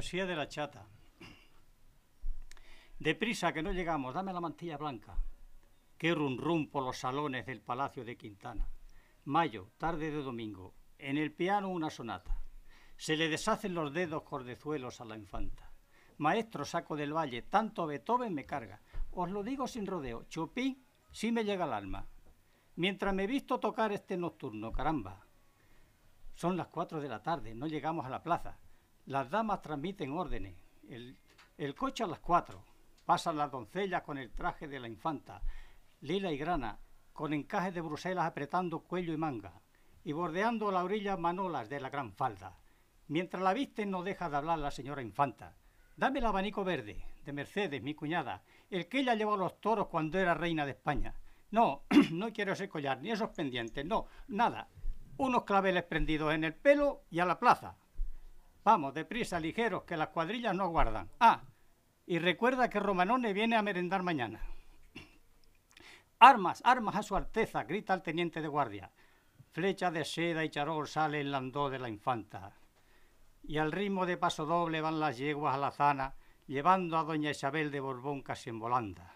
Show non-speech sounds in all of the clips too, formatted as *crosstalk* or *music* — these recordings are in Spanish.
Poesía de la chata. Deprisa, que no llegamos, dame la mantilla blanca. Qué rum rum por los salones del Palacio de Quintana. Mayo, tarde de domingo. En el piano una sonata. Se le deshacen los dedos cordezuelos a la infanta. Maestro, saco del valle, tanto Beethoven me carga. Os lo digo sin rodeo, Chopin sí me llega al alma. Mientras me he visto tocar este nocturno, caramba. Son las cuatro de la tarde, no llegamos a la plaza. Las damas transmiten órdenes. El, coche a las cuatro. Pasan las doncellas con el traje de la infanta, lila y grana, con encajes de Bruselas apretando cuello y manga, y bordeando la orilla manolas de la gran falda. Mientras la visten no deja de hablar la señora infanta. Dame el abanico verde, de Mercedes, mi cuñada, el que ella llevó a los toros cuando era reina de España. No, *clears throat* no quiero ese collar, ni esos pendientes, no, nada. Unos claveles prendidos en el pelo y a la plaza. Vamos, deprisa, ligeros, que las cuadrillas no aguardan. Ah, y recuerda que Romanone viene a merendar mañana. Armas, armas a su alteza, grita el teniente de guardia. Flecha de seda y charol sale el landó de la infanta. Y al ritmo de paso doble van las yeguas a la zana, llevando a doña Isabel de Borbón casi en volanda.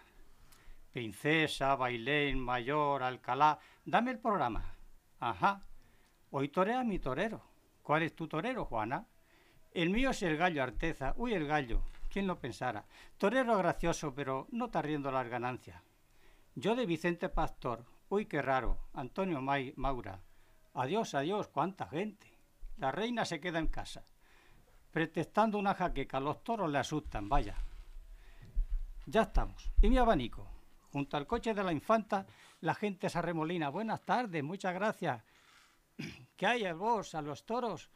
Princesa, Bailén, Mayor, Alcalá, dame el programa. Ajá. Hoy torea mi torero. ¿Cuál es tu torero, Juana? El mío es el gallo Arteza. Uy, el gallo. ¿Quién lo pensara? Torero gracioso, pero no está riendo las ganancias. Yo de Vicente Pastor. Uy, qué raro. Antonio May, Maura. Adiós, adiós, cuánta gente. La reina se queda en casa. Pretextando una jaqueca, los toros le asustan, vaya. Ya estamos. ¿Y mi abanico? Junto al coche de la infanta, la gente se arremolina. Buenas tardes, muchas gracias. *clears throat* ¿Qué hay vos, a los toros?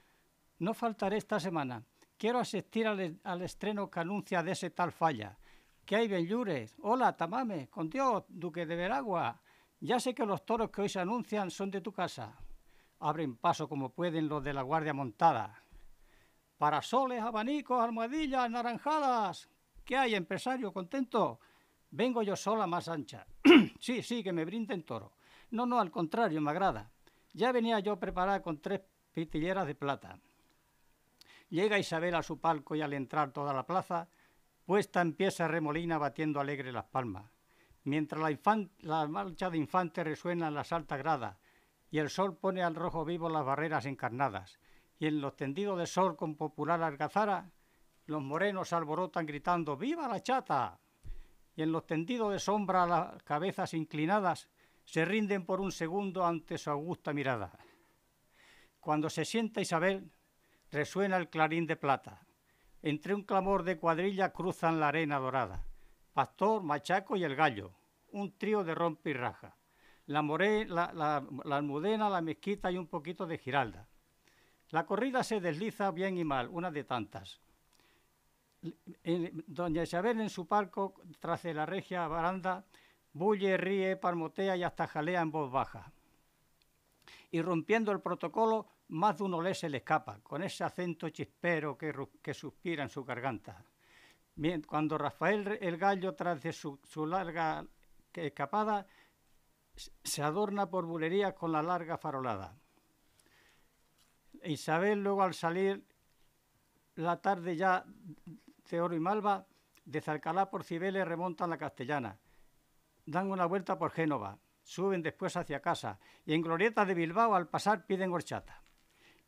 No faltaré esta semana. Quiero asistir al, estreno que anuncia de ese tal falla. ¿Qué hay, Benllures? Hola, Tamame, con Dios, Duque de Veragua. Ya sé que los toros que hoy se anuncian son de tu casa. Abren paso como pueden los de la Guardia Montada. Parasoles, abanicos, almohadillas, naranjadas. ¿Qué hay, empresario? ¿Contento? Vengo yo sola más ancha. *clears throat* sí, sí, que me brinden toro. No, no, al contrario, me agrada. Ya venía yo preparada con tres pitilleras de plata. Llega Isabel a su palco y al entrar toda la plaza, puesta en pie se remolina batiendo alegre las palmas. Mientras la, marcha de infantes resuena en las altas gradas y el sol pone al rojo vivo las barreras encarnadas. Y en los tendidos de sol con popular algazara, los morenos alborotan gritando ¡Viva la chata! Y en los tendidos de sombra las cabezas inclinadas se rinden por un segundo ante su augusta mirada. Cuando se sienta Isabel, resuena el clarín de plata. Entre un clamor de cuadrilla cruzan la arena dorada. Pastor, Machaco y el gallo, un trío de rompe y raja. La, more, la, la- almudena, la mezquita y un poquito de giralda. La corrida se desliza bien y mal, una de tantas. Doña Isabel en su palco, tras de la regia baranda, bulle, ríe, palmotea y hasta jalea en voz baja. Y rompiendo el protocolo, más de un olé se le escapa, con ese acento chispero que, suspira en su garganta. Cuando Rafael el gallo, tras su, larga escapada, se adorna por bulerías con la larga farolada. Isabel luego al salir la tarde ya de oro y malva, de Zarcalá por Cibeles remontan la castellana, dan una vuelta por Génova, suben después hacia casa y en Glorieta de Bilbao al pasar piden horchata.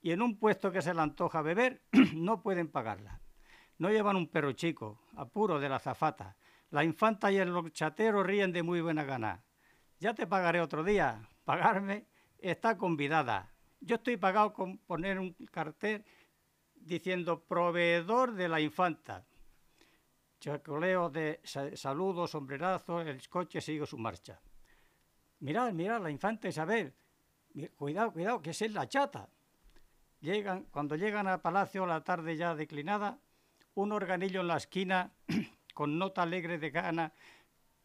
Y en un puesto que se le antoja beber *clears throat* no pueden pagarla. No llevan un perro chico, apuro de la zafata. La infanta y el horchatero ríen de muy buena gana. Ya te pagaré otro día. Pagarme está convidada. Yo estoy pagado con poner un cartel diciendo proveedor de la infanta. Chacoleo de saludos, sombrerazo, el coche sigue su marcha. Mirad, mirad, la infanta Isabel. Cuidado, cuidado, que es la chata. Llegan, cuando llegan al palacio, la tarde ya declinada, un organillo en la esquina, *clears throat* con nota alegre de gana,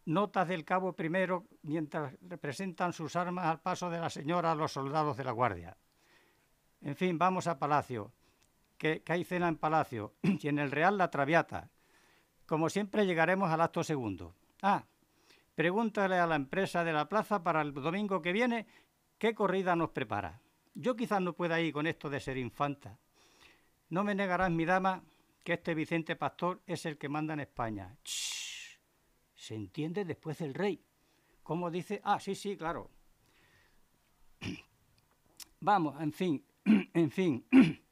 notas del cabo primero, mientras representan sus armas al paso de la señora a los soldados de la guardia. En fin, vamos a palacio, que, que hay cena en palacio, *clears throat* y en el Real la Traviata. Como siempre llegaremos al acto segundo. Ah, pregúntale a la empresa de la plaza para el domingo que viene qué corrida nos prepara. Yo quizás no pueda ir con esto de ser infanta. No me negarás, mi dama, que este Vicente Pastor es el que manda en España. Se entiende después del rey. ¿Cómo dice? Ah, sí, sí, claro. *clears throat* Vamos, en fin, *clears throat* en fin. *clears throat*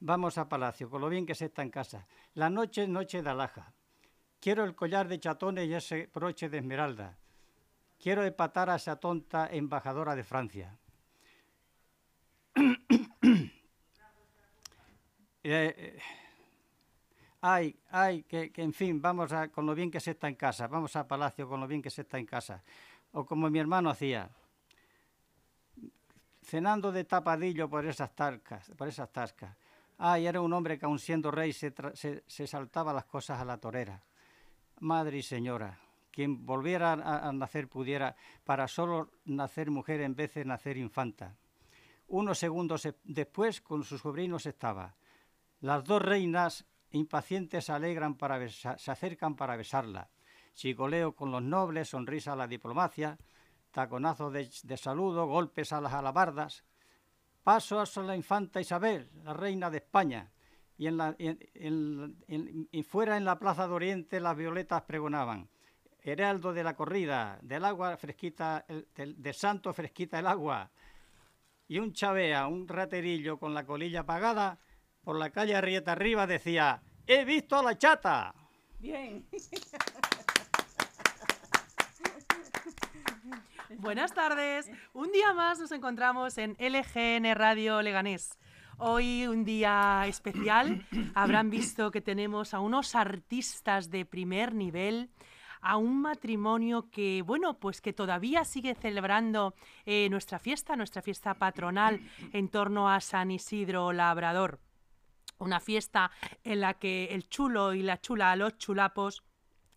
Vamos a palacio, con lo bien que se está en casa. La noche es noche de alhaja. Quiero el collar de chatones y ese broche de esmeralda. Quiero empatar a esa tonta embajadora de Francia. Eh, eh, ay, ay, que, en fin, vamos a, con lo bien que se está en casa, vamos a Palacio con lo bien que se está en casa. O como mi hermano hacía, cenando de tapadillo por esas tarcas, por esas tascas. Ay, era un hombre que aun siendo rey se, se saltaba las cosas a la torera madre y señora, quien volviera a, nacer pudiera, para solo nacer mujer en vez de nacer infanta. Unos segundos después con sus sobrinos estaba. Las dos reinas impacientes se alegran para se acercan para besarla. Chigoleo con los nobles, sonrisa a la diplomacia, taconazo de, saludo, golpes a las alabardas. Paso a la infanta Isabel, la reina de España, y, en la, y fuera en la Plaza de Oriente las violetas pregonaban. Heraldo de la corrida, del agua fresquita, del, santo fresquita el agua. Y un chavea, un raterillo con la colilla apagada, por la calle Arrieta arriba decía, ¡He visto a la chata! Bien. *laughs* Buenas tardes. Un día más nos encontramos en LGN Radio Leganés. Hoy un día especial. *coughs* Habrán visto que tenemos a unos artistas de primer nivel a un matrimonio que, bueno, pues que todavía sigue celebrando eh, nuestra fiesta, nuestra fiesta patronal en torno a San Isidro Labrador. Una fiesta en la que el chulo y la chula, los chulapos,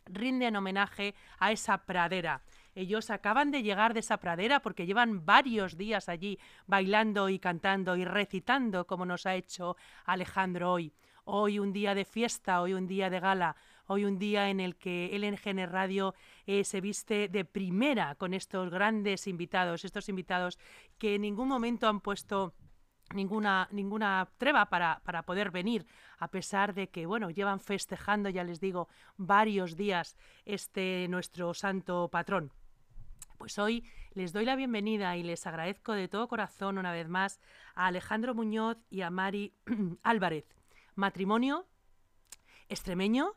rinden homenaje a esa pradera ellos acaban de llegar de esa pradera porque llevan varios días allí bailando y cantando y recitando como nos ha hecho Alejandro hoy. Hoy un día de fiesta, hoy un día de gala, hoy un día en el que LNGN Radio eh, se viste de primera con estos grandes invitados, estos invitados que en ningún momento han puesto ninguna, ninguna treva para, para, poder venir, a pesar de que, bueno, llevan festejando, ya les digo, varios días este nuestro santo patrón. Pues hoy les doy la bienvenida y les agradezco de todo corazón una vez más a Alejandro Muñoz y a Mari *clears throat* Álvarez. Matrimonio extremeño,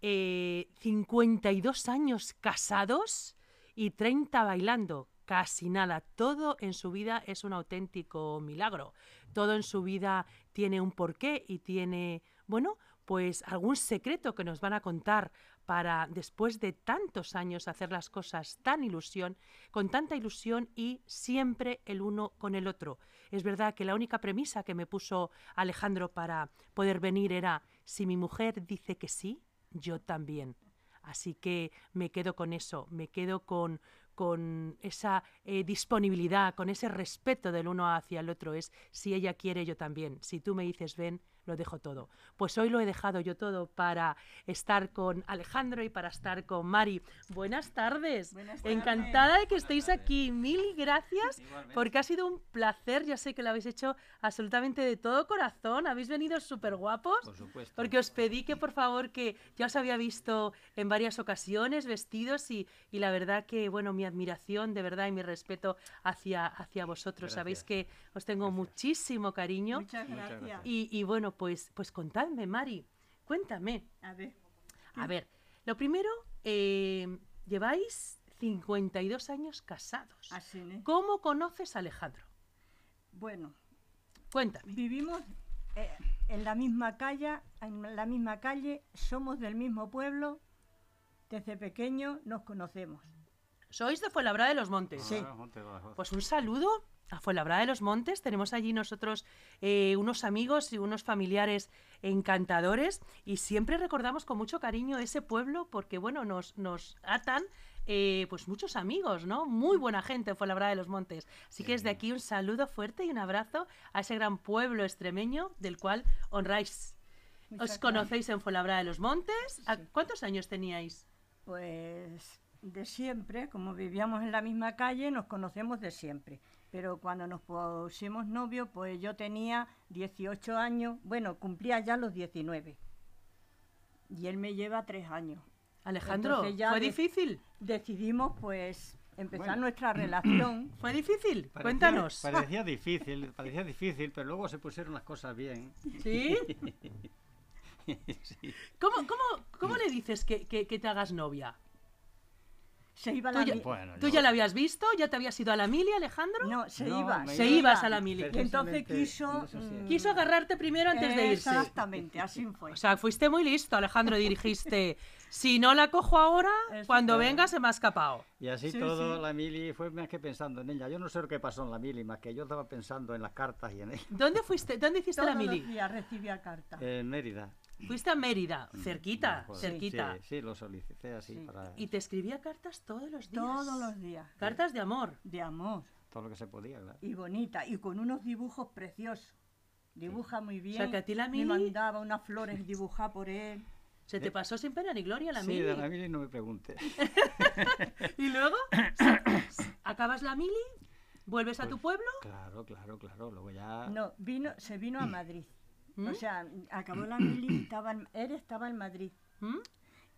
52 eh, años casados y 30 bailando. Casi nada. Todo en su vida es un auténtico milagro. Todo en su vida tiene un porqué y tiene, bueno, pues algún secreto que nos van a contar para, después de tantos años, hacer las cosas tan ilusión, con tanta ilusión y siempre el uno con el otro. Es verdad que la única premisa que me puso Alejandro para poder venir era, si mi mujer dice que sí, yo también. Así que me quedo con eso, me quedo con, con esa eh, disponibilidad, con ese respeto del uno hacia el otro. Es si ella quiere, yo también. Si tú me dices ven, lo dejo todo. Pues hoy lo he dejado yo todo para estar con Alejandro y para estar con Mari. Buenas tardes. Encantada de que estéis aquí. Mil gracias porque ha sido un placer. Ya sé que lo habéis hecho absolutamente de todo corazón. Habéis venido súper guapos. Por supuesto. Porque os pedí que por favor que ya os había visto en varias ocasiones vestidos y, y la verdad que, bueno, mi admiración de verdad y mi respeto hacia, hacia vosotros. Sabéis que os tengo muchísimo cariño. Muchas gracias. Y, y bueno, pues, pues contadme, Mari, cuéntame. A ver. A ver, lo primero, eh, lleváis 52 años casados. Así, ¿eh? ¿Cómo conoces a Alejandro? Bueno, Cuéntame. Vivimos eh, en la misma calle, en la misma calle, somos del mismo pueblo, desde pequeño nos conocemos. Sois de Fuenlabrada de los Montes. Sí. Pues un saludo a Fuenlabrada de los Montes. Tenemos allí nosotros eh, unos amigos y unos familiares encantadores y siempre recordamos con mucho cariño ese pueblo porque, bueno, nos, nos atan eh, pues muchos amigos, ¿no? Muy buena gente en Fuenlabrada de los Montes. Así que desde aquí un saludo fuerte y un abrazo a ese gran pueblo extremeño del cual honráis. ¿Os conocéis en Fuenlabrada de los Montes? ¿A ¿Cuántos años teníais? Pues de siempre, como vivíamos en la misma calle, nos conocemos de siempre. Pero cuando nos pusimos novios, pues yo tenía 18 años, bueno, cumplía ya los 19. Y él me lleva tres años. Alejandro, ya ¿fue difícil? Decidimos, pues, empezar Bueno. nuestra relación. *clears throat* ¿Fue difícil? Parecía- Cuéntanos. Parecía difícil, parecía difícil, pero luego se pusieron las cosas bien. ¿Sí? *laughs* Sí. ¿Cómo, cómo, cómo le dices que, que- que te hagas novia? Se iba a ¿Tú la ya, mi- Bueno, tú yo- ya la habías visto? ¿Ya te habías ido a la mili, Alejandro? No, se No, iba. Se iba- ibas a la mili. Y entonces quiso... mm, Quiso agarrarte primero antes de irse. Exactamente, así fue. *laughs* O sea, fuiste muy listo, Alejandro, y dijiste, si no la cojo ahora, Eso, cuando claro. venga se me ha escapado. Y así Sí, todo, sí. la mili fue más que pensando en ella. Yo no sé lo que pasó en la mili, más que yo estaba pensando en las cartas y en ella. ¿Dónde fuiste? ¿Dónde hiciste Todos la los mili? días recibía carta. En Mérida. Fuiste a Mérida, cerquita, Joder, cerquita. Sí, sí, lo solicité así Sí. para Y te escribía cartas todos los días. Todos los días. Cartas de amor. De amor. todo lo que se podía, claro. Y bonita. Y con unos dibujos preciosos. Dibuja muy bien. que a ti la Me mili- mandaba unas flores dibujadas por él. Se te pasó sin pena ni gloria la sí, mili. de la mili no me preguntes. *laughs* Y luego, *coughs* acabas la mili, vuelves a tu Pues, pueblo. Claro, claro, claro. Luego ya. No, vino, se vino a Madrid. ¿Mm? O sea, acabó la mili, *clears throat* estaba en- él estaba en Madrid. ¿Mm?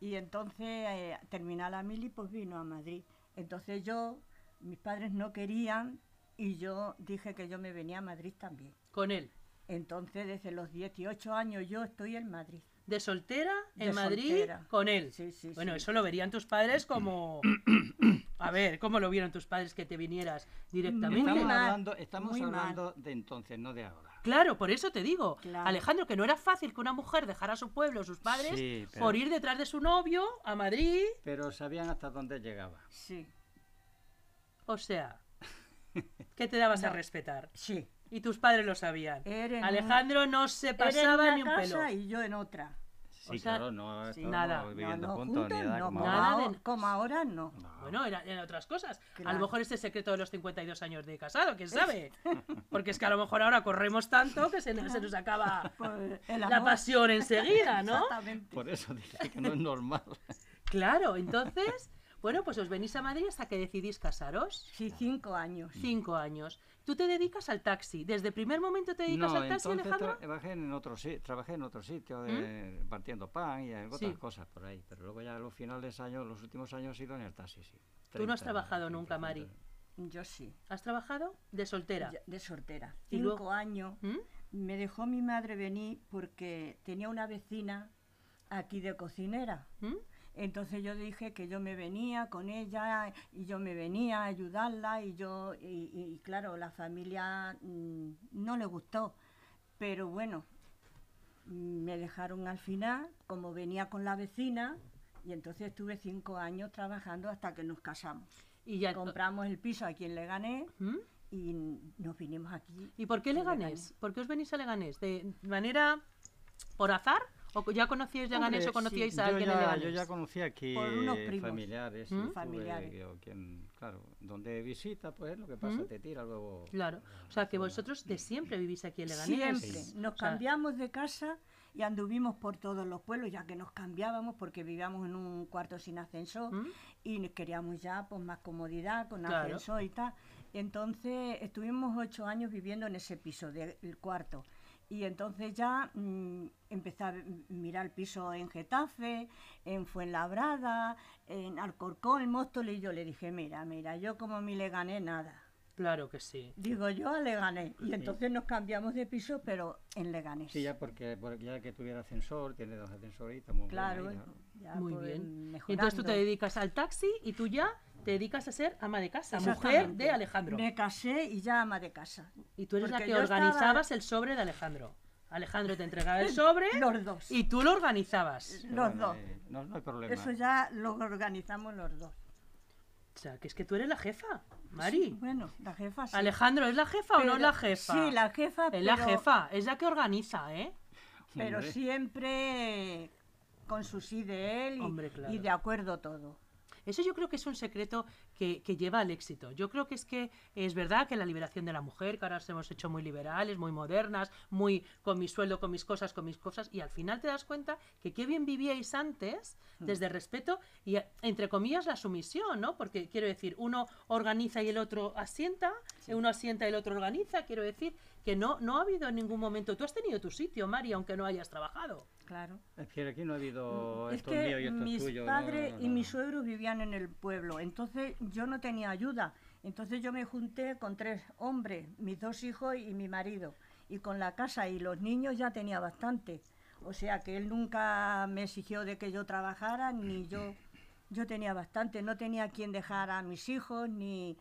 Y entonces, eh, terminada la mili, pues vino a Madrid. Entonces yo, mis padres no querían y yo dije que yo me venía a Madrid también. Con él. Entonces, desde los 18 años yo estoy en Madrid. De soltera en De Madrid soltera. con él. Sí, sí, bueno, sí. eso lo verían tus padres como. *coughs* A ver, ¿cómo lo vieron tus padres que te vinieras directamente? Estamos hablando, estamos hablando de entonces, no de ahora. Claro, por eso te digo, Claro. Alejandro, que no era fácil que una mujer dejara su pueblo, sus padres, Sí, pero- por ir detrás de su novio a Madrid. Pero sabían hasta dónde llegaba. Sí, O sea, que te dabas a respetar. sí. Y tus padres lo sabían. Alejandro no se Él en pasaba una ni un casa pelo. y yo en otra. Sí, O sea, claro, no sí, nada. viviendo no, no, juntos ni juntos nada no, como Nada ahora. ahora, de- como ahora no. No. Bueno, eran, eran otras cosas. A lo mejor este secreto de los 52 años de casado, quién sabe. *laughs* Porque es que a lo mejor ahora corremos tanto que se, nos- se nos acaba Pues, la pasión enseguida, ¿no? Exactamente. Por eso dije que no es normal. Claro, entonces, bueno, pues os venís a Madrid hasta que decidís casaros. Sí, cinco años. Cinco años. Tú te dedicas al taxi. ¿Desde el primer momento te dedicas No, al taxi, entonces Alejandro? ¿Mm? trabajé en otro si- trabajé en otro sitio de, partiendo pan y otras Sí. cosas por ahí, pero luego ya a los finales años, los últimos años he ido en el taxi, sí. Tú no has 30, trabajado 30, nunca, Mari. 30. Yo sí. ¿Has trabajado? De soltera. De soltera. ¿Y Cinco luego? años. ¿Mm? Me dejó mi madre venir porque tenía una vecina aquí de cocinera. ¿Mm? Entonces yo dije que yo me venía con ella y yo me venía a ayudarla y yo y, y claro la familia mm, no le gustó, pero bueno mm, me dejaron al final como venía con la vecina y entonces estuve cinco años trabajando hasta que nos casamos. Y ya. Compramos el piso aquí en Leganés ¿Mm? y nos vinimos aquí. ¿Y por qué a Leganés? ¿Por qué os venís a Leganés? ¿De manera por azar? ¿O ya conocíais Leganés Hombre, o conocíais sí. a Yo alguien en ya, Leganés? yo ya conocí aquí Por unos primos. familiares, ¿Mm? tuve Familiares. que- o quien, claro, donde visita, pues lo que pasa, ¿Mm? te tira luego. Claro. O sea, que vosotros de siempre vivís aquí en Leganés. Siempre. Sí. Nos O sea, cambiamos de casa y anduvimos por todos los pueblos, ya que nos cambiábamos porque vivíamos en un cuarto sin ascensor ¿Mm? y queríamos ya pues más comodidad con Claro. ascensor y tal. Entonces estuvimos ocho años viviendo en ese piso del cuarto. Y entonces ya mm, empecé a mirar el piso en Getafe, en Fuenlabrada, en Alcorcón, en Móstoles, y yo le dije, mira, mira, yo como mi le gané nada. Claro que sí. Digo yo a Leganés. Y entonces nos cambiamos de piso, pero en Leganés. Sí, ya porque, porque ya que tuviera ascensor, tiene dos ascensores y estamos bien Claro, ahí, ¿no? ya Muy bien. Mejorando. entonces tú te dedicas al taxi y tú ya te dedicas a ser ama de casa, mujer de Alejandro. Me casé y ya ama de casa. Y tú eres la que estaba- organizabas el sobre de Alejandro. Alejandro te entregaba el *laughs* sobre Los dos. y tú lo organizabas. Los Bueno, dos. eh, no, no hay problema. Eso ya lo organizamos los dos. O sea, que es que tú eres la jefa, Mari. Bueno, la jefa sí. Alejandro, ¿es la jefa o no es la jefa? Sí, la jefa, Es la pero- jefa, es la que organiza, ¿eh? Pero Hombre. siempre con su sí de él y, Hombre, claro. y de acuerdo todo. Eso yo creo que es un secreto que, que lleva al éxito. Yo creo que es que es verdad que la liberación de la mujer, que ahora nos hemos hecho muy liberales, muy modernas, muy con mi sueldo, con mis cosas, con mis cosas, y al final te das cuenta que qué bien vivíais antes, Mm. desde el respeto y, entre comillas, la sumisión, ¿no? Porque quiero decir, uno organiza y el otro asienta, uno asienta y el otro organiza, quiero decir que no, no ha habido en ningún momento. Tú has tenido tu sitio, Mari, aunque no hayas trabajado. Claro. Es que aquí no ha habido es esto es mío y que esto es mis no, padres no, y mis suegros vivían en el pueblo, entonces yo no tenía ayuda. Entonces yo me junté con tres hombres, mis dos hijos y mi marido. Y con la casa y los niños ya tenía bastante. O sea que él nunca me exigió de que yo trabajara, ni yo. Yo tenía bastante, no tenía quien dejar a mis hijos, ni...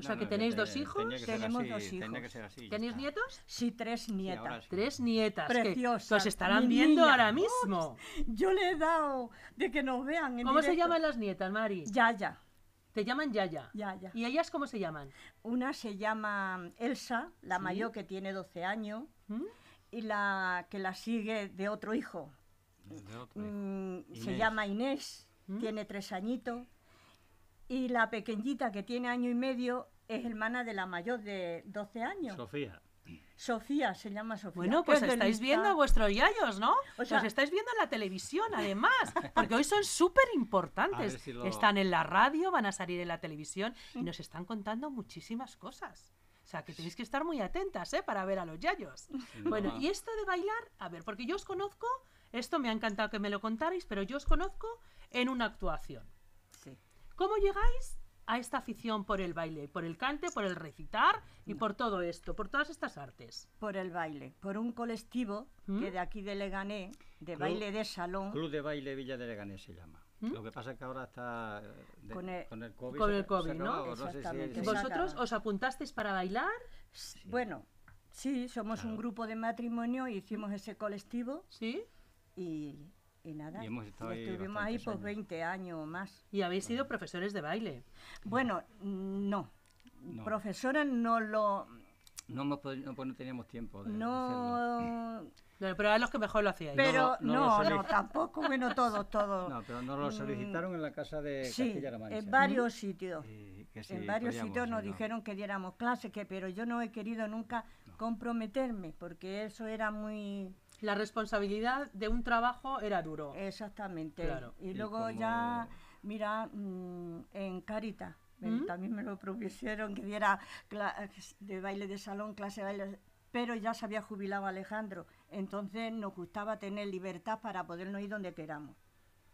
O sea, No, que no, tenéis te- dos hijos, que tenemos así, dos tenía hijos. que ser así, ¿tenéis está. nietos? Sí, tres nietas. ahora sí. Tres nietas. que- que, Preciosas, os estarán viendo niña. ahora mismo. Yo le he dado de que nos vean. en ¿Cómo se directo. llaman las nietas, Mari? Yaya, Te llaman Yaya. Yaya. ¿Y ellas cómo se llaman? Una se llama Elsa, la Sí. mayor que tiene 12 años, ¿Mm? y la que la sigue de otro hijo. De otro hijo. Mm, se Inés. llama Inés, ¿Mm? tiene tres añitos. Y la pequeñita que tiene año y medio es hermana de la mayor de 12 años. Sofía. Sofía, se llama Sofía. Bueno, pues estáis lista. viendo a vuestros yayos, ¿no? O sea- Los estáis viendo en la televisión, además, porque hoy son súper importantes. ver si lo- Están en la radio, van a salir en la televisión y nos están contando muchísimas cosas. O sea, que tenéis que estar muy atentas, ¿eh? Para ver a los yayos. Bueno, y esto de bailar, a ver, porque yo os conozco, esto me ha encantado que me lo contarais, pero yo os conozco en una actuación. Sí. ¿Cómo llegáis a esta afición por el baile, por el cante, por el recitar y por todo esto, por todas estas artes? Por el baile, por un colectivo ¿Mm? que de aquí de Leganés, de Club- baile de salón, Club de Baile Villa de Leganés se llama. ¿Mm? Lo que pasa es que ahora está eh, de- Con el- con el COVID. con se- el se COVID, ha ¿no? acabado, sé si- Exactamente. si- Vos- ¿Vosotros os apuntasteis para bailar? Bueno, sí, somos un grupo de matrimonio, hicimos ese colectivo ¿Sí? y, y nada. Y hemos estado ahí estuvimos ahí por años. 20 años o más. Y habéis sido profesores de baile. Bueno, no. No. Profesora no lo. No, hemos podi- no, pues no teníamos tiempo de. No. Pero eran los que mejor lo hacíais. Pero no no, tampoco, bueno, todo, todo. No, pero nos lo solicitaron en la casa de sí, Castilla-La Mancha. en varios sitios. Y que sí, en varios sitios nos dijeron que diéramos clases, que, pero yo no he querido nunca comprometerme, porque eso era muy. La responsabilidad de un trabajo era duro. Exactamente. Claro. Y Y luego ya, mira, mm, en Carita, ¿Mm? también me lo propusieron que diera de baile de salón, clase de baile, pero ya se había jubilado Alejandro, entonces nos gustaba tener libertad para podernos ir donde queramos.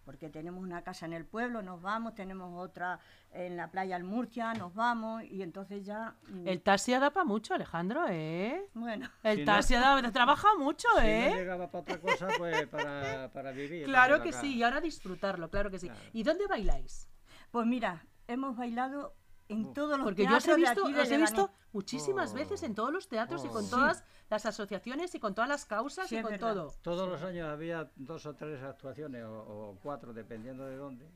Porque tenemos una casa en el pueblo, nos vamos, tenemos otra en la playa en Murcia, nos vamos, y entonces ya. mm, El taxi da para mucho, Alejandro, ¿eh? Bueno, El Si no- taxi da- trabaja mucho, Si no ¿eh? llegaba para otra cosa, pues para, para vivir. Claro para que acá. sí, y ahora disfrutarlo, claro que sí. Claro. ¿Y dónde bailáis? pues mira, hemos bailado en todos los Porque yo os he visto, aquí de os he visto muchísimas Oh. veces en todos los teatros y con Oh. todas las asociaciones y con todas las causas Sí, y es con verdad. todo. Todos los años había dos o tres actuaciones o, o cuatro, dependiendo de dónde.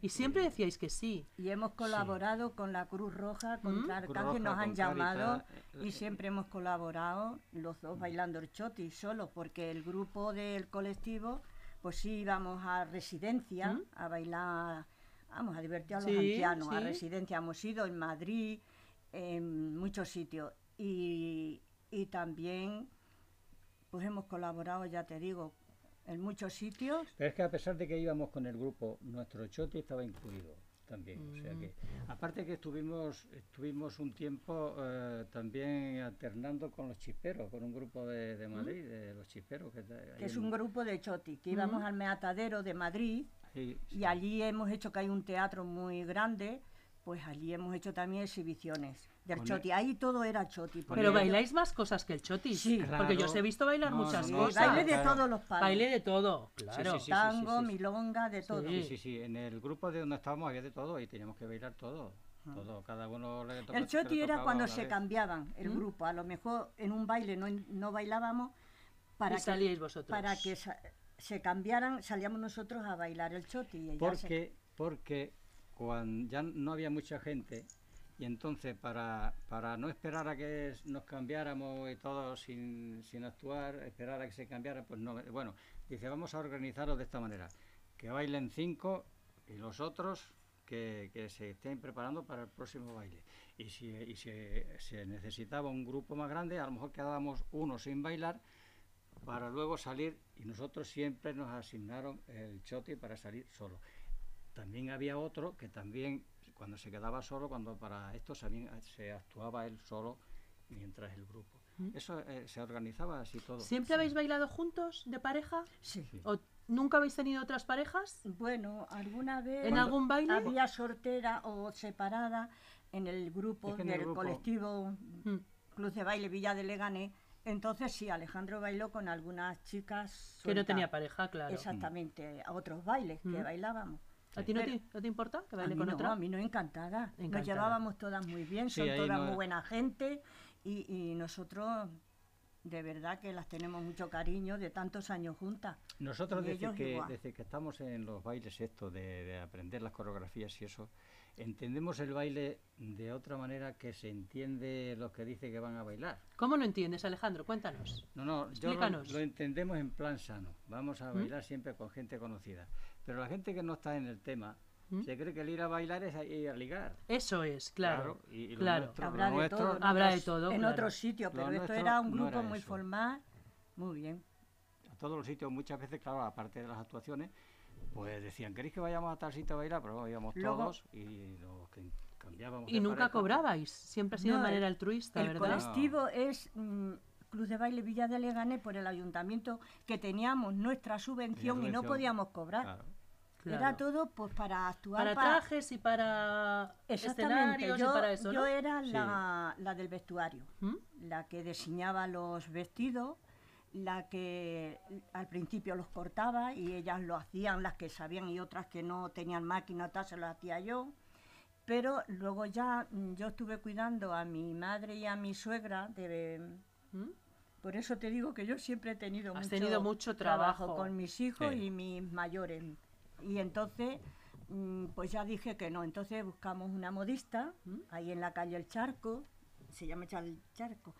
Y siempre decíais que sí. Y hemos colaborado con la Cruz Roja, con ¿Mm? Clark Cruz Roja, nos han con llamado eh, y eh, siempre hemos colaborado los dos bailando el choti solos, porque el grupo del colectivo, pues sí íbamos a residencia ¿Mm? a bailar, vamos, a divertir a los Sí, ancianos, a residencia hemos ido en Madrid, en muchos sitios. Y, y también, pues hemos colaborado, ya te digo, en muchos sitios. Pero es que a pesar de que íbamos con el grupo, nuestro choti estaba incluido también. O sea que, Mm. aparte que estuvimos, estuvimos un tiempo eh, también alternando con los chisperos, con un grupo de, de Madrid, de los chisperos. Que, que es en- un grupo de choti, que íbamos al meatadero de Madrid sí. Y allí hemos hecho que hay un teatro muy grande, pues allí hemos hecho también exhibiciones. del choti. Ahí todo era choti. Pero yo- bailáis más cosas que el choti. Sí. Porque yo os he visto bailar No, muchas Sí, cosas. baile de Claro. todos los palos. Baile de todo, claro. sí, sí. Tango, sí. milonga, de todo. Sí, sí, sí. En el grupo de donde estábamos había de todo y teníamos que bailar todo. Todo, cada uno le tocaba- El le choti era cuando se vez. cambiaban el grupo. A lo mejor en un baile no, no bailábamos para Y que, salíais vosotros. para que se cambiaran, salíamos nosotros a bailar el choti. Y ella se- Porque, porque cuando ya no había mucha gente y entonces para, para no esperar a que nos cambiáramos y todo sin, sin actuar, esperar a que se cambiara, pues no, bueno, dice vamos a organizarlo de esta manera, que bailen cinco y los otros que, que se estén preparando para el próximo baile. Y si, y si se necesitaba un grupo más grande, a lo mejor quedábamos uno sin bailar para luego salir y nosotros siempre nos asignaron el choti para salir solo. También había otro que también cuando se quedaba solo, cuando para esto también se actuaba él solo mientras el grupo. Eso eh, se organizaba así todo. ¿Siempre habéis bailado juntos, de pareja? Sí. ¿O nunca habéis tenido otras parejas? Bueno, alguna vez ¿En algún baile? había sortera o separada en el grupo Es que en el del grupo- colectivo Mm. Club de Baile Villa de Leganés. Entonces sí, Alejandro bailó con algunas chicas Que no tenía pareja, claro. Exactamente, a otros bailes que Mm. bailábamos. ¿A ti no te, no te importa que A baile mí, con no, otra? a mí no, encantada. Encantada. Nos llevábamos todas muy bien, Sí, son todas no- muy buena gente y, y nosotros de verdad que las tenemos mucho cariño de tantos años juntas. Nosotros desde que, desde que estamos en los bailes estos de, de aprender las coreografías y eso, entendemos el baile de otra manera que se entiende los que dicen que van a bailar. ¿Cómo no entiendes, Alejandro? Cuéntanos. No, no, yo lo, lo entendemos en plan sano. Vamos ¿Mm? a bailar siempre con gente conocida. Pero la gente que no está en el tema ¿Mm? se cree que el ir a bailar es ir a ligar. Eso es, claro. y, y claro. nuestro- lo Habrá de nuestro- todo. en Habrá de otros- todo, En claro. otros sitios, Lo pero esto era un no grupo era muy eso. formal, muy bien. a todos los sitios muchas veces, claro, aparte de las actuaciones, pues decían, ¿queréis que vayamos a tal sitio a bailar? Pero bueno, íbamos Luego- todos y los que cambiábamos. Y de nunca pareja, cobrabais. Siempre ha sido No, de manera el- altruista, El ¿verdad? colectivo es mm, Club de Baile Villa de Leganés por el ayuntamiento que teníamos nuestra subvención y no subvención. podíamos cobrar. Claro. Era Claro. todo pues para actuar Para trajes y para Exactamente, escenarios yo, y para eso, yo ¿no? era Sí. la, la del vestuario, ¿Mm? la que diseñaba los vestidos, la que al principio los cortaba y ellas lo hacían, las que sabían y otras que no tenían máquina, tal, se lo hacía yo. Pero luego ya mm, yo estuve cuidando a mi madre y a mi suegra de, ¿Mm? por eso te digo que yo siempre he tenido Has mucho, tenido mucho trabajo. con mis hijos Sí. y mis mayores. Y entonces, mm, pues ya dije que no. Entonces buscamos una modista ahí en la calle El Charco, se llama El Charco.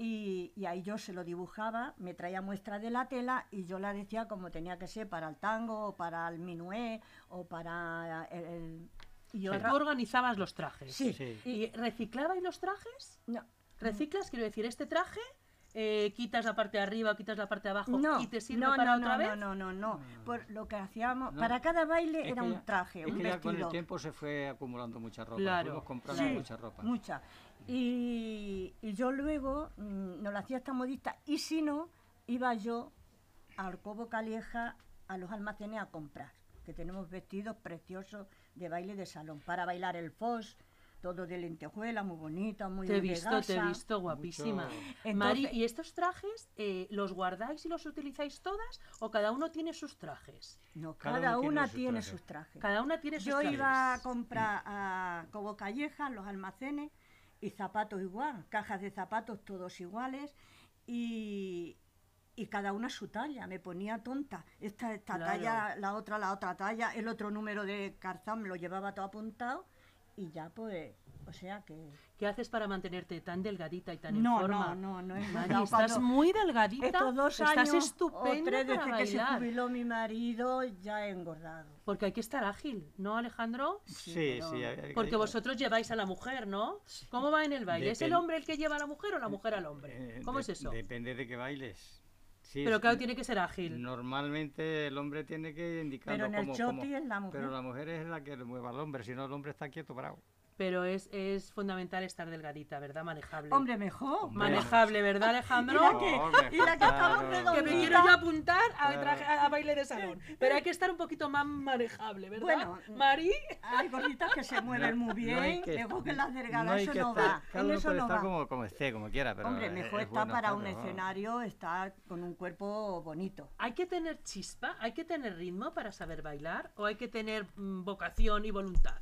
Y, y ahí yo se lo dibujaba, me traía muestra de la tela y yo la decía como tenía que ser para el tango o para el minué o para el... el- y O sea, otra- tú organizabas los trajes. Sí, Sí. ¿Y reciclabais los trajes? no, ¿Reciclas? Quiero decir, este traje, eh, quitas la parte de arriba, quitas la parte de abajo No, y te sirve no, para no, otra no, vez. no, no, no, Por lo que hacíamos, No. para cada baile Es era que un traje, es un que ya con el vestido. tiempo se fue acumulando mucha ropa. Claro. Fuimos comprando Sí, mucha ropa. mucha. Y, y yo luego mm, nos lo hacía esta modista y si no, iba yo al Cobo Calieja a los almacenes a comprar, que tenemos vestidos preciosos de baile de salón, para bailar el fos, todo de lentejuela, muy bonita, muy Te he visto, te he visto, guapísima. Mucho- Mari, Entonces- ¿y estos trajes eh, los guardáis y los utilizáis todas o cada uno tiene sus trajes? No, Cada cada, uno tiene una sus tiene trajes. sus trajes. Cada una tiene sus Yo trajes. iba a comprar a Cobo Calleja, los almacenes, y zapatos igual, cajas de zapatos todos iguales, y, y cada una su talla. Me ponía tonta. Esta, esta Claro. talla, la otra, la otra talla, el otro número de calzón me lo llevaba todo apuntado, y ya pues, o sea que... ¿Qué haces para mantenerte tan delgadita y tan en No, forma? no, no, no es Mari, estás muy delgadita. Estos dos estás años estupenda o tres desde para que se jubiló mi marido, ya he engordado. Porque hay que estar ágil, ¿no, Alejandro? Sí, pero- sí. hay- hay- Porque hay- vosotros lleváis a la mujer, ¿no? ¿Cómo va en el baile? ¿Es el hombre el que lleva a la mujer o la mujer al hombre? eh, ¿Cómo de- es eso? Depende de qué bailes. Sí, Pero claro, tiene que ser ágil. Normalmente el hombre tiene que indicar Pero en el cómo, choti cómo- es la mujer. Pero la mujer es la que le mueve al hombre, si no el hombre está quieto, bravo. Pero es, es fundamental estar delgadita, ¿verdad? Manejable. Hombre, mejor. Hombre. Manejable, ¿verdad, Alejandro? Y la que, Hombre, y la que estaba claro. redondita. Que me quiero yo apuntar a, traje- a- a baile de salón. Pero hay que estar un poquito más manejable, ¿verdad? Bueno, Mari. Hay gorditas que se mueven muy bien, que- luego que las delgadas, no eso que no estar- va. Cada En uno eso puede no estar va. como, como esté, como quiera, pero Hombre, mejor es está bueno para un escenario, estar con un cuerpo bonito. ¿Hay que tener chispa? ¿Hay que tener ritmo para saber bailar? ¿O hay que tener mm, vocación y voluntad?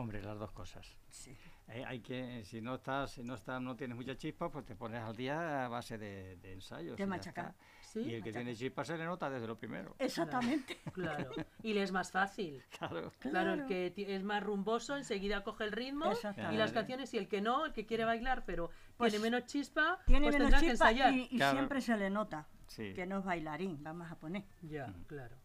Hombre, las dos cosas. Sí. Eh, hay que, si no estás, si no estás, no tienes mucha chispa, pues te pones al día a base de, de ensayos. De machacar. Sí, y el que tiene chispa se le nota desde lo primero. Exactamente. *laughs* Claro. *laughs* Y le es más fácil. Claro. Claro, el que es más rumboso enseguida coge el ritmo y las canciones y el que no, el que quiere bailar pero Pues tiene menos chispa, Tiene pues menos tendrá que chispa ensayar. y, y Claro. siempre se le nota Sí. que no es bailarín, vamos a poner. Ya, claro.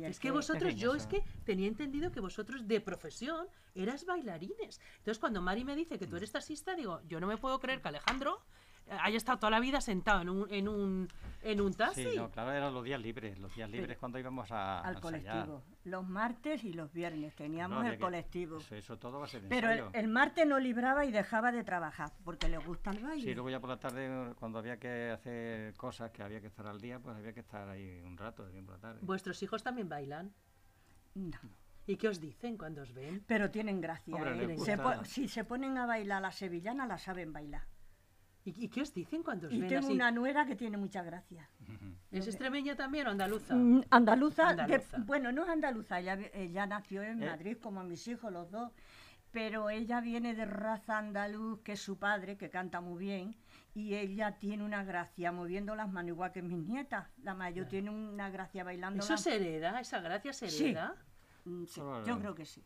Es que vosotros, yo es que tenía entendido que vosotros de profesión eras bailarines. Entonces cuando Mari me dice que tú eres taxista, digo, yo no me puedo creer que Alejandro haya estado toda la vida sentado en un, en un, en un taxi. Sí, no, claro, eran los días libres. Los días libres cuando íbamos a, a al ensayar. colectivo. Los martes y los viernes teníamos No, el que- colectivo. Eso, eso todo va a ser Pero el, martes no libraba y dejaba de trabajar porque le gusta el baile. Sí, luego ya por la tarde, cuando había que hacer cosas que había que estar al día, pues había que estar ahí un rato, de bien por la tarde. ¿Vuestros hijos también bailan? No, ¿Y qué os dicen cuando os ven? pero tienen gracia. Hombre, ¿eh? Se po- si se ponen a bailar la sevillana, la saben bailar. ¿Y, y qué os dicen cuando os Y ven tengo así? una nuera que tiene mucha gracia. ¿Es extremeña también o andaluza? Mm, Andaluza, de- bueno, no es andaluza, ella, ella nació en ¿Eh? Madrid como mis hijos, los dos, pero ella viene de raza andaluz, que es su padre, que canta muy bien, y ella tiene una gracia moviendo las manos, igual que mis nietas. La mayor tiene una gracia bailando. ¿Eso las- se hereda? ¿Esa gracia se hereda? Mm, sí, yo creo que sí,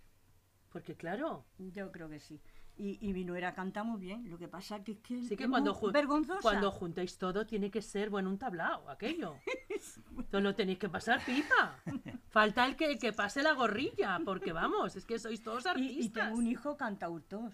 Porque claro, yo creo que sí. Y, y mi nuera canta muy bien, lo que pasa que es que, sí que es cuando, muy ju- vergonzosa. cuando juntáis todo tiene que ser, bueno, un tablao, aquello. *laughs* Entonces lo tenéis que pasar pipa. Falta el que, el que pase la gorrilla, porque vamos, es que sois todos y, artistas. y tengo un hijo cantautor,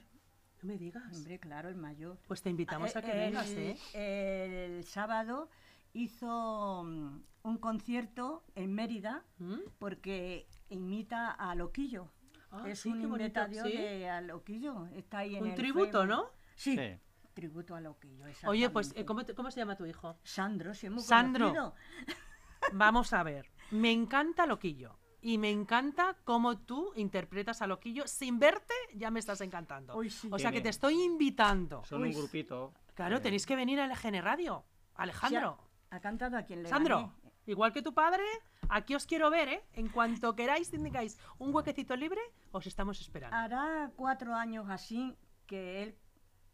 No me digas. hombre, claro, el mayor. Pues te invitamos a que Eh, vengas, el, ¿eh? el sábado hizo mm, un concierto en Mérida ¿Mm? porque imita a Loquillo. Ah, es sí, un qué bonito, inventario sí. de a Loquillo. Está ahí en Un el tributo. ¿no? Sí, Sí. tributo a Loquillo. Oye, pues, eh, ¿cómo, te- ¿cómo se llama tu hijo? Sandro, si hemos Sandro. conocido. *laughs* Vamos a ver. Me encanta Loquillo. Y me encanta cómo tú interpretas a Loquillo. Sin verte, ya me estás encantando. Uy, sí. o sea que te estoy invitando. Son Uy, un grupito. Claro, eh, tenéis que venir a LGN Radio. Alejandro. Ha cantado a quien le Sandro, igual que tu padre, aquí os quiero ver, ¿eh? En cuanto queráis, indigáis un huequecito libre, os estamos esperando. Hará cuatro años así que él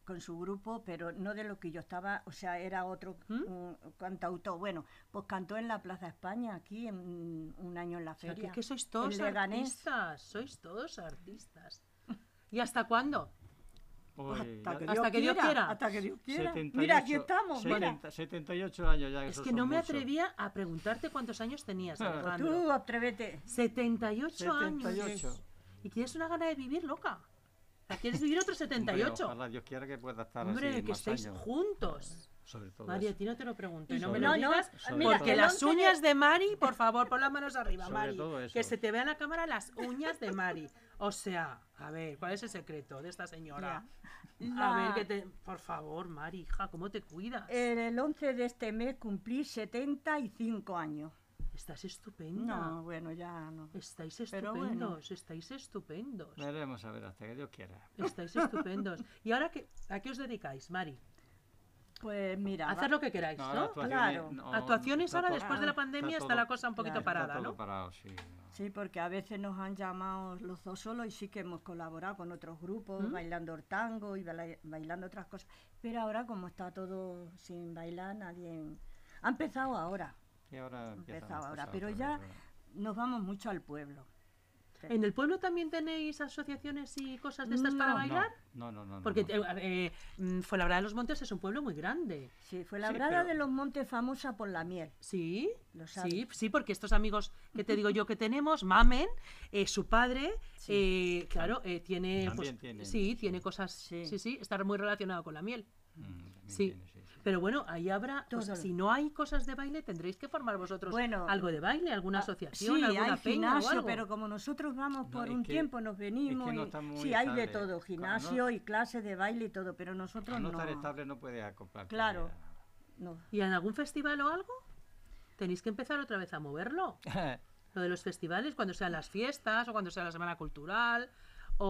con su grupo, pero no de lo que yo estaba, o sea, era otro ¿Mm? un cantautor. Bueno, pues cantó en la Plaza España, aquí, en un año en la O sea, que, feria. que sois todos artistas, sois todos artistas. ¿Y hasta cuándo? Hasta que, Hasta Dios que Dios quiera, quiera. Hasta que Dios quiera. 78, Mira, aquí estamos. mira. 70, 78 años ya. Es esos que no me muchos. atrevía a preguntarte cuántos años tenías, Ah. Alejandro. Tú, atrévete. 78, años. 78. Y tienes una gana de vivir loca. ¿Quieres vivir otros Hombre, 78? ojalá Dios quiera que pueda estar Hombre, así que más estéis años. juntos. Sobre todo María, a ti no te lo pregunto y no me lo no, no, digas sobre mira, porque las 11 de- uñas de Mari, por favor, pon las manos arriba, Sobre Mari. todo eso. Que se te vea en la cámara las uñas de Mari. O sea, a ver, ¿cuál es el secreto de esta señora? La- A ver, que te... Por favor, Mari, hija, ¿cómo te cuidas? El 11 de este mes cumplí 75 años. Estás estupenda. No, bueno, ya no. Estáis estupendos, bueno. estáis estupendos. Veremos a ver hasta que Dios quiera. Estáis estupendos. ¿Y ahora qué, a qué os dedicáis, Mari? Pues mira, hacer va- lo que queráis, No, Claro. no, Actuaciones está ahora, todo- después de la pandemia, está, todo- la cosa un poquito claro, parada, está todo ¿no? parado, sí. no. Sí, porque a veces nos han llamado los dos solos y sí que hemos colaborado con otros grupos, ¿Mm? bailando el tango y baila- bailando otras cosas. Pero ahora, como está todo sin bailar, nadie. Ha empezado ahora, Y ahora ha empezado ahora. Pero ya nos vamos mucho al pueblo. ¿En el pueblo también tenéis asociaciones y cosas de estas para bailar? No, no, no. no, Porque no. eh, eh, Fuenlabrada de los Montes es un pueblo muy grande. Sí, fue la Sí, brada pero- de los montes famosa por la miel. ¿Sí? Lo sabes. Sí, sí, porque estos amigos que te digo yo que tenemos, Mamen, eh, su padre, eh, claro, eh, tiene, También pues, tiene, sí, tiene cosas, Sí. sí. sí, está muy relacionado con la miel. Mm, Sí. tiene, sí, sí. Pero bueno, ahí habrá, pues, si no hay cosas de baile, tendréis que formar vosotros Bueno, algo de baile, alguna Ah, asociación, sí, alguna hay peña o gimnasio, algo. pero como nosotros vamos No, por es un que- tiempo, nos venimos. no y- está muy sí, hay de todo, gimnasio no- y clases de baile y todo, pero nosotros no no. estar estable no puede acoplar. Claro. no. ¿Y en algún festival o algo? Tenéis que empezar otra vez a moverlo. *laughs* Lo de los festivales, cuando sean las fiestas o cuando sea la Semana Cultural o,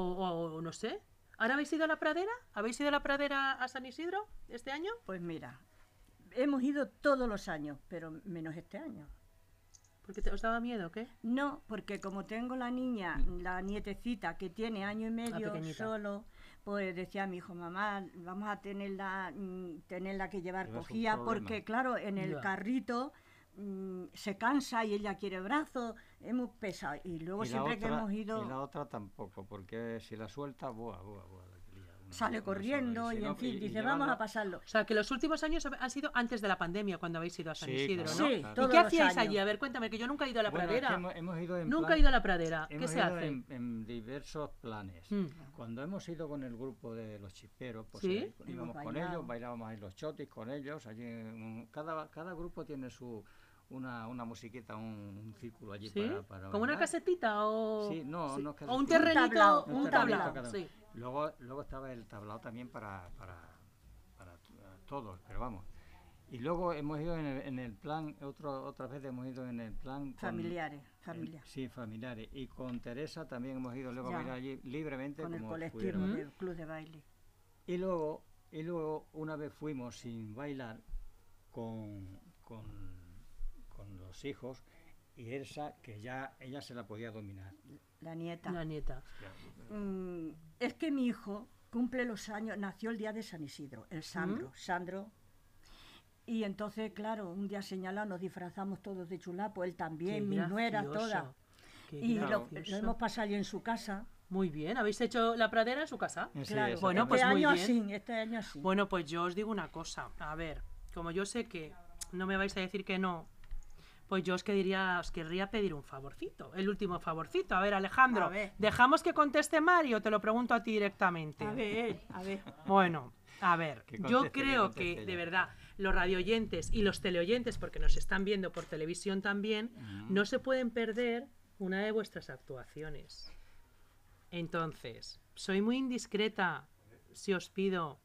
o no sé. ¿Ahora habéis ido a la pradera? ¿Habéis ido a la pradera a San Isidro este año? Pues mira, hemos ido todos los años, pero menos este año. Porque te, os daba miedo, ¿o ¿qué? No, porque como tengo la niña, la nietecita que tiene año y medio solo, pues decía mi hijo, mamá, vamos a tenerla, mm, tenerla que llevar cogida, problema. porque claro, en el Ya. carrito mm, se cansa y ella quiere brazos, es muy pesado. Y luego Y siempre que hemos Y la ido, otra tampoco, porque si la suelta, que lía una- sale corriendo y en fin, y- y dice, vamos llevando- a pasarlo. O sea, que los últimos años han sido antes de la pandemia, cuando habéis ido a San Sí, Isidro, claro, ¿no? Sí, claro. ¿Y todos qué los hacíais años. allí? A ver, cuéntame, que yo nunca he ido a la Bueno, es que pradera. hemos, hemos ido en Nunca plan- he ido a la pradera. ¿Qué Hemos se ido hace? En, en diversos planes. Mm. Cuando hemos ido con el grupo de los chisperos, pues ¿Sí? eh, íbamos con ellos, bailábamos ahí los chotis con ellos. Allí cada, cada grupo tiene su una, una musiquita, un, un círculo allí ¿Sí? para, para ¿Como una casetita o...? Sí, no, no es O un terrenito, tablao, un, tablao, sí. Luego, luego estaba el tablao también para, para, para t- todos, pero vamos. Y luego hemos ido en el, en el plan, otro, otra vez hemos ido en el plan... con- Familiares, en- familia. sí, familiares. Y con Teresa también hemos ido luego Ya. a bailar allí libremente. Con el como colectivo pudiéramos. del club de baile. Y luego, y luego una vez fuimos sin bailar con, con, con los hijos y Elsa, que ya ella se la podía dominar. La nieta. La nieta. Mm, es que mi hijo cumple los años, nació el día de San Isidro, el Sandro, Sandro. Y entonces, claro, un día señalado nos disfrazamos todos de chulapo, él también, Qué mi nuera, toda. qué Y lo, lo hemos pasado allí en su casa. Muy bien, ¿habéis hecho la pradera en su casa? Sí, claro, Bueno, este pues muy año bien. así, este año así. Bueno, pues yo os digo una cosa. A ver, como yo sé que no me vais a decir que no, pues yo os querría, os querría pedir un favorcito, el último favorcito. A ver, Alejandro, A ver. ¿dejamos que conteste Mario? Te lo pregunto a ti directamente. a ver, a ver. Bueno, a ver, yo que creo que ella. de verdad los radioyentes y los teleoyentes, porque nos están viendo por televisión también, no se pueden perder una de vuestras actuaciones. Entonces, soy muy indiscreta si os pido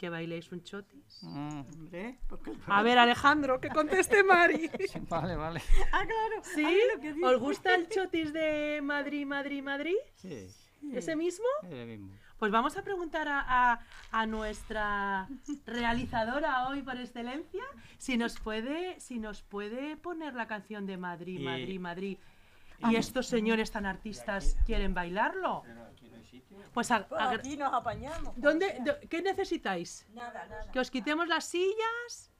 que bailéis un chotis. Mm, Hombre, porque- A ver, Alejandro, que conteste *laughs* Mari. sí, vale, vale. Ah, claro. ¿Sí? lo que. ¿Os gusta el chotis de Madrid, Madrid, Madrid? Sí, ¿Ese mismo? es el mismo. Pues vamos a preguntar a, a- a nuestra realizadora hoy por excelencia si nos puede, si nos puede poner la canción de Madrid, Y- Madrid, Madrid. Y estos señores tan artistas quieren bailarlo. Pues a- Pues aquí nos apañamos. ¿dónde, do- ¿qué necesitáis? Nada, nada. ¿Que os quitemos las sillas?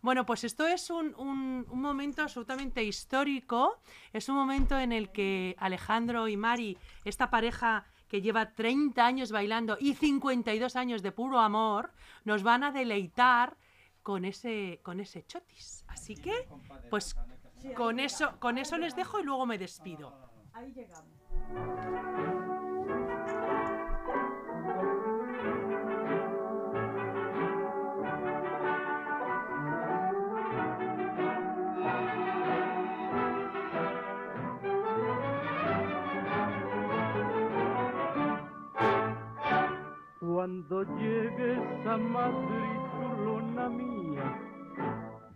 Bueno, pues esto es un, un- un momento absolutamente histórico. Es un momento en el que Alejandro y Mari, esta pareja que lleva 30 años bailando y 52 años de puro amor, nos van a deleitar con ese, con ese chotis. Así que, pues con eso, con eso les dejo y luego me despido. Ahí llegamos. Cuando llegues a Madrid, chulona mía,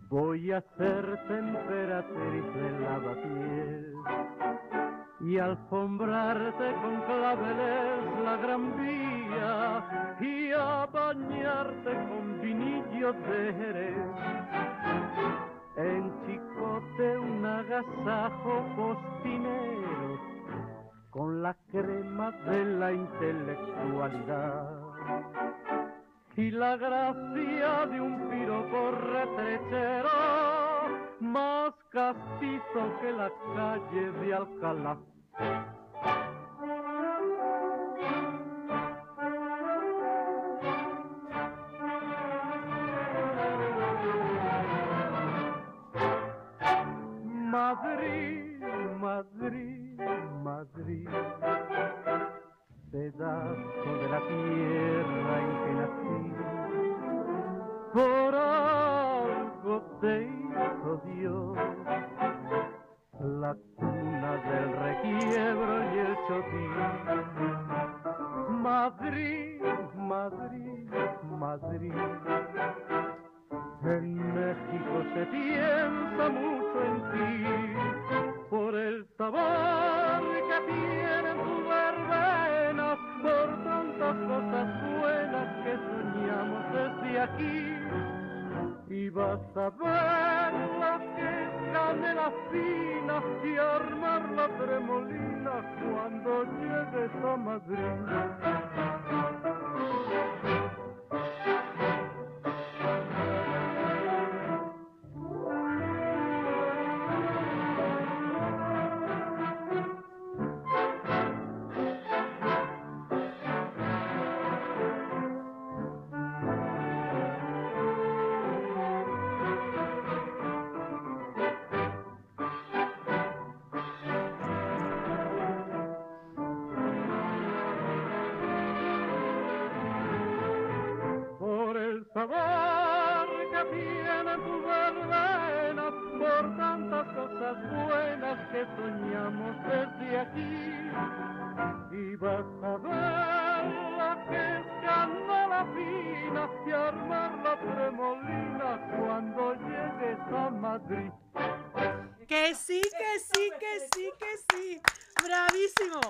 voy a hacerte emperatriz de lavapiés y alfombrarte con claveles la gran vía y a bañarte con vinillo de Jerez. En Chicote un agasajo postinero con la crema de la intelectualidad y la gracia de un piropo retrechero más castizo que la calle de Alcalá. Y vas a ver la que canela fina y armar la tremolina cuando llegues a Madrid. Que sí, que sí, que sí, que sí. Bravísimo.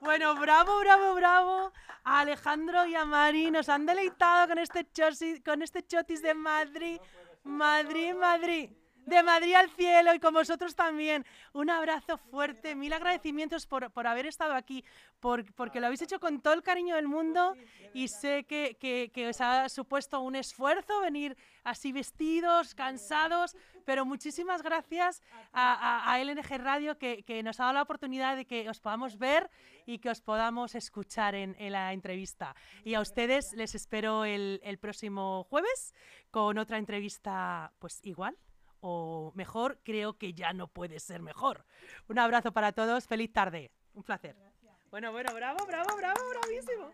Bueno, bravo, bravo, bravo. Alejandro y a Mari nos han deleitado con este, chosi- con este chotis de Madrid. Madrid, Madrid. De Madrid al cielo y con vosotros también. Un abrazo fuerte, mil agradecimientos por, por haber estado aquí, por- porque lo habéis hecho con todo el cariño del mundo y sé que, que- os ha supuesto un esfuerzo venir así vestidos, cansados, pero muchísimas gracias a, a- a LNG Radio que, que nos ha dado la oportunidad de que os podamos ver y que os podamos escuchar en, la entrevista. Y a ustedes les espero el próximo jueves con otra entrevista pues igual o mejor, creo que ya no puede ser mejor. Un abrazo para todos, feliz tarde, un placer. Bueno, bueno, bravo, bravo, bravo, bravísimo.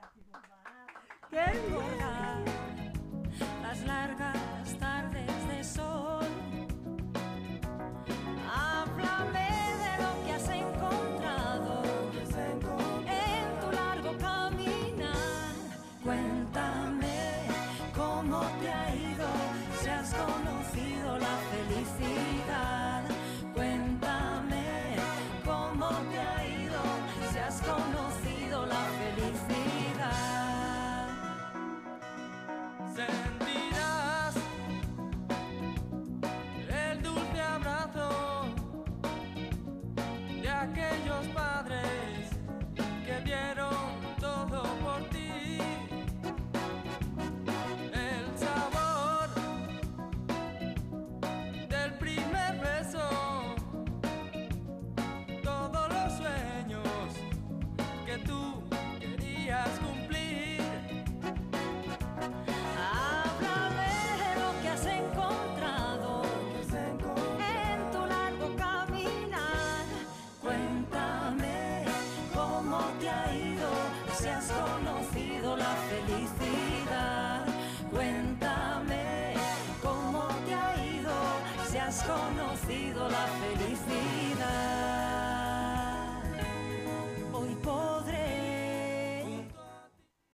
Las largas tardes de sol. desconoce.